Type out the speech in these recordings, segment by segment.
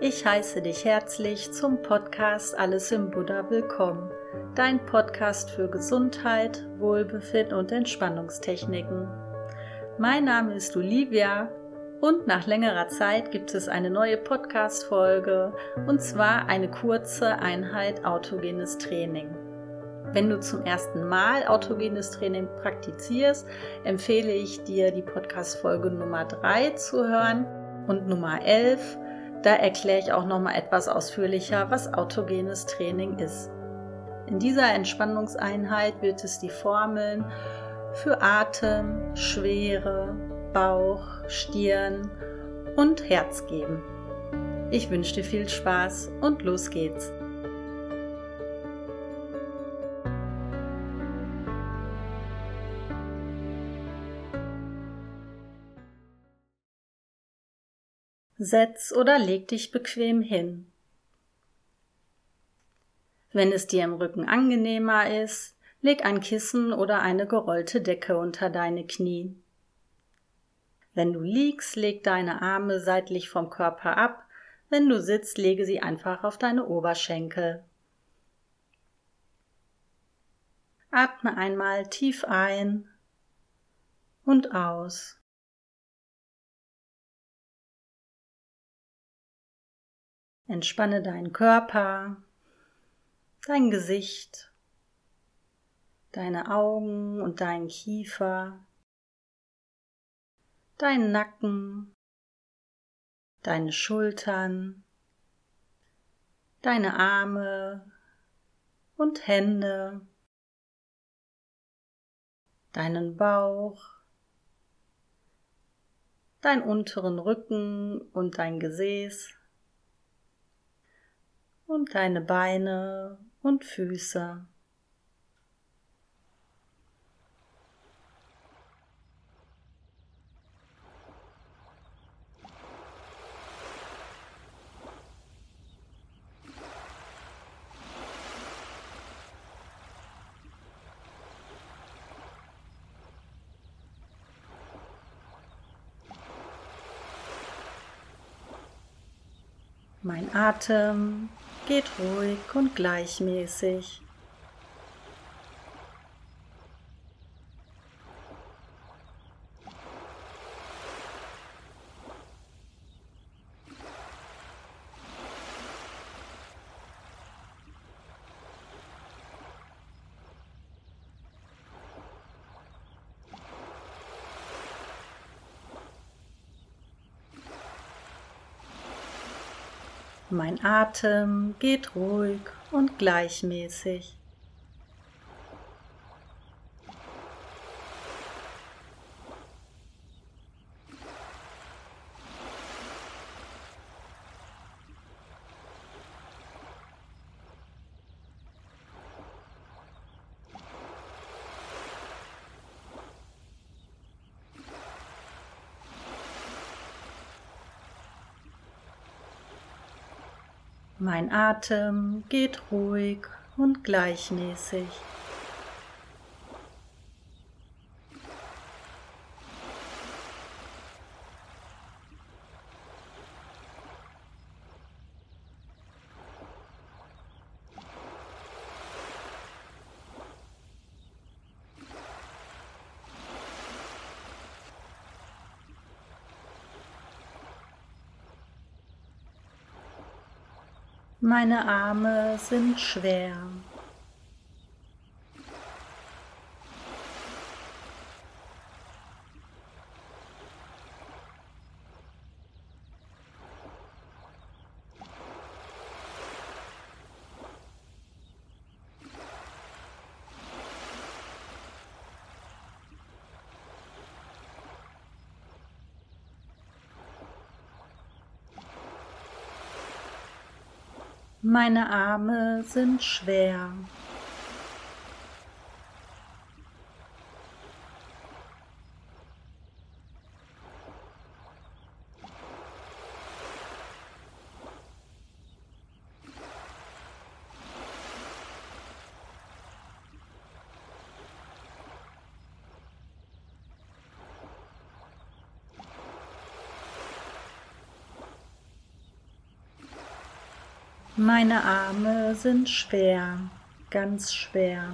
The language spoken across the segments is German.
Ich heiße dich herzlich zum Podcast Alles im Buddha willkommen, dein Podcast für Gesundheit, Wohlbefinden und Entspannungstechniken. Mein Name ist Olivia und nach längerer Zeit gibt es eine neue Podcast-Folge und zwar eine kurze Einheit autogenes Training. Wenn du zum ersten Mal autogenes Training praktizierst, empfehle ich dir die Podcast-Folge Nummer 3 zu hören und Nummer 11 da erkläre ich auch noch mal etwas ausführlicher, was autogenes Training ist. In dieser Entspannungseinheit wird es die Formeln für Atem, Schwere, Bauch, Stirn und Herz geben. Ich wünsche dir viel Spaß und los geht's. Setz oder leg dich bequem hin. Wenn es dir im Rücken angenehmer ist, leg ein Kissen oder eine gerollte Decke unter deine Knie. Wenn du liegst, leg deine Arme seitlich vom Körper ab, wenn du sitzt, lege sie einfach auf deine Oberschenkel. Atme einmal tief ein und aus. Entspanne deinen Körper, dein Gesicht, deine Augen und deinen Kiefer, deinen Nacken, deine Schultern, deine Arme und Hände, deinen Bauch, deinen unteren Rücken und dein Gesäß und deine Beine und Füße. Mein Atem geht ruhig und gleichmäßig. Mein Atem geht ruhig und gleichmäßig. Mein Atem geht ruhig und gleichmäßig. Meine Arme sind schwer. Meine Arme sind schwer. Meine Arme sind schwer, ganz schwer.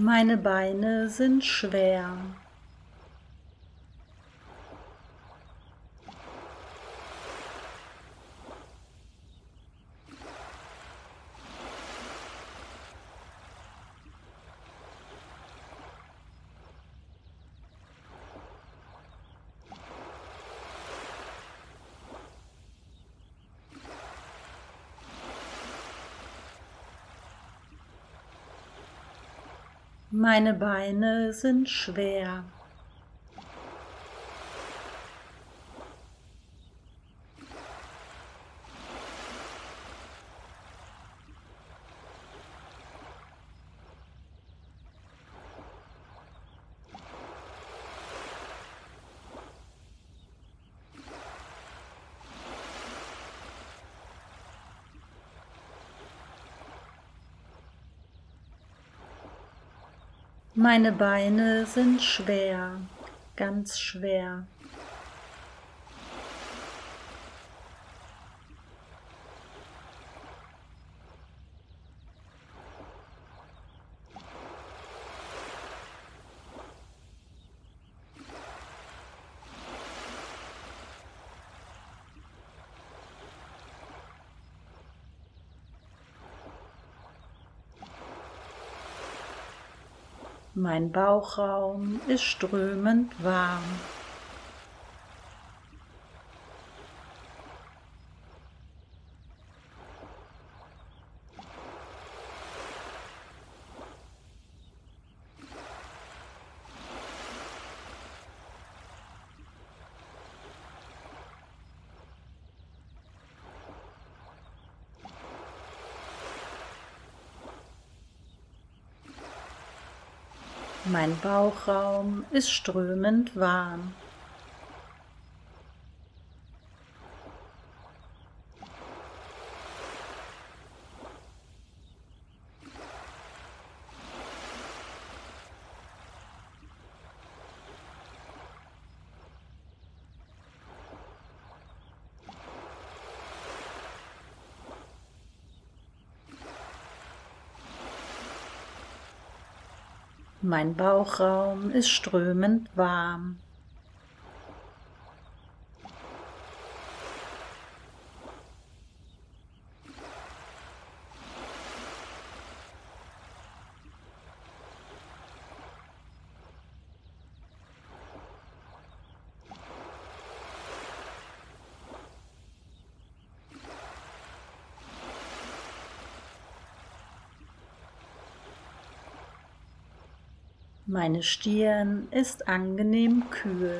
Meine Beine sind schwer. Meine Beine sind schwer. Meine Beine sind schwer, ganz schwer. Mein Bauchraum ist strömend warm. Mein Bauchraum ist strömend warm. Mein Bauchraum ist strömend warm. Meine Stirn ist angenehm kühl.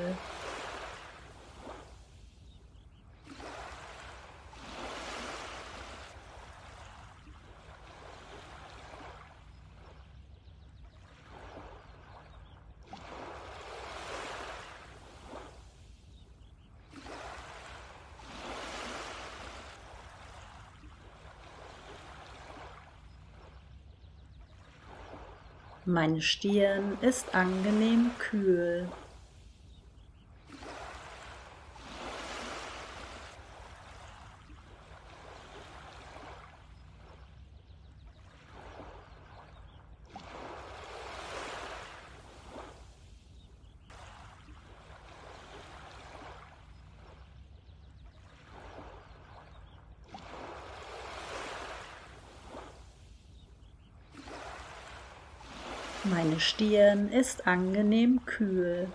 Meine Stirn ist angenehm kühl. Meine Stirn ist angenehm kühl.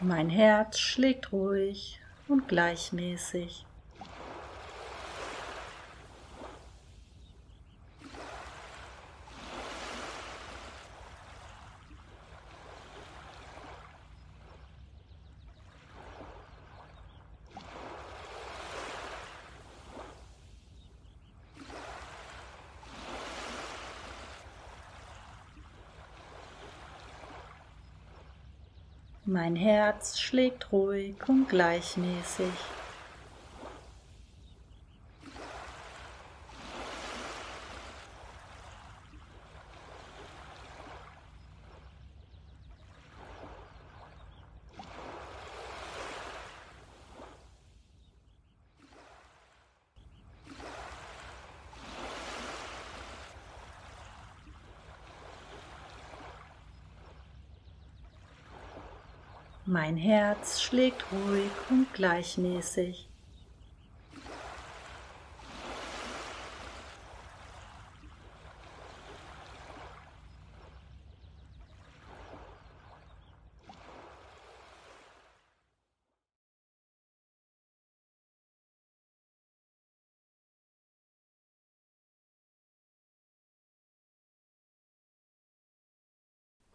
Mein Herz schlägt ruhig und gleichmäßig. Mein Herz schlägt ruhig und gleichmäßig. Mein Herz schlägt ruhig und gleichmäßig.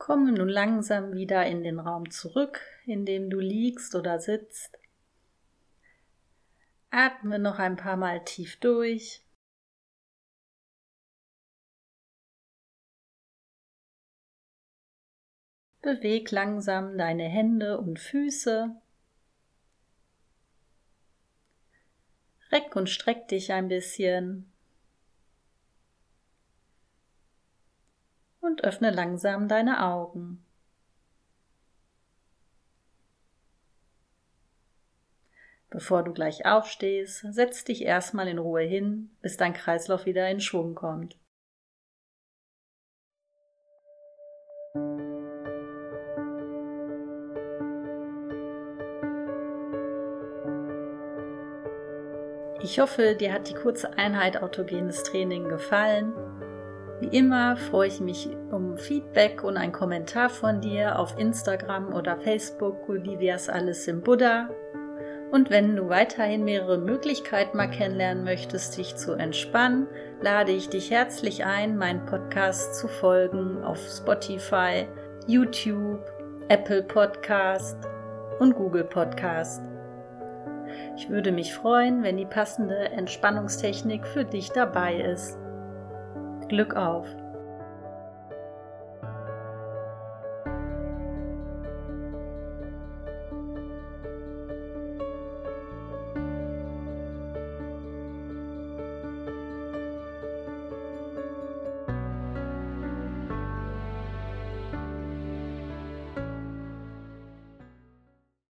Komme nun langsam wieder in den Raum zurück, in dem du liegst oder sitzt. Atme noch ein paar Mal tief durch. Beweg langsam deine Hände und Füße. Reck und streck dich ein bisschen. Und öffne langsam deine Augen. Bevor du gleich aufstehst, setz dich erstmal in Ruhe hin, bis dein Kreislauf wieder in Schwung kommt. Ich hoffe, dir hat die kurze Einheit autogenes Training gefallen wie immer freue ich mich um Feedback und einen Kommentar von dir auf Instagram oder Facebook Gudivias Alles im Buddha. Und wenn du weiterhin mehrere Möglichkeiten mal kennenlernen möchtest, dich zu entspannen, lade ich dich herzlich ein, meinen Podcast zu folgen auf Spotify, YouTube, Apple Podcast und Google Podcast. Ich würde mich freuen, wenn die passende Entspannungstechnik für dich dabei ist. Glück auf!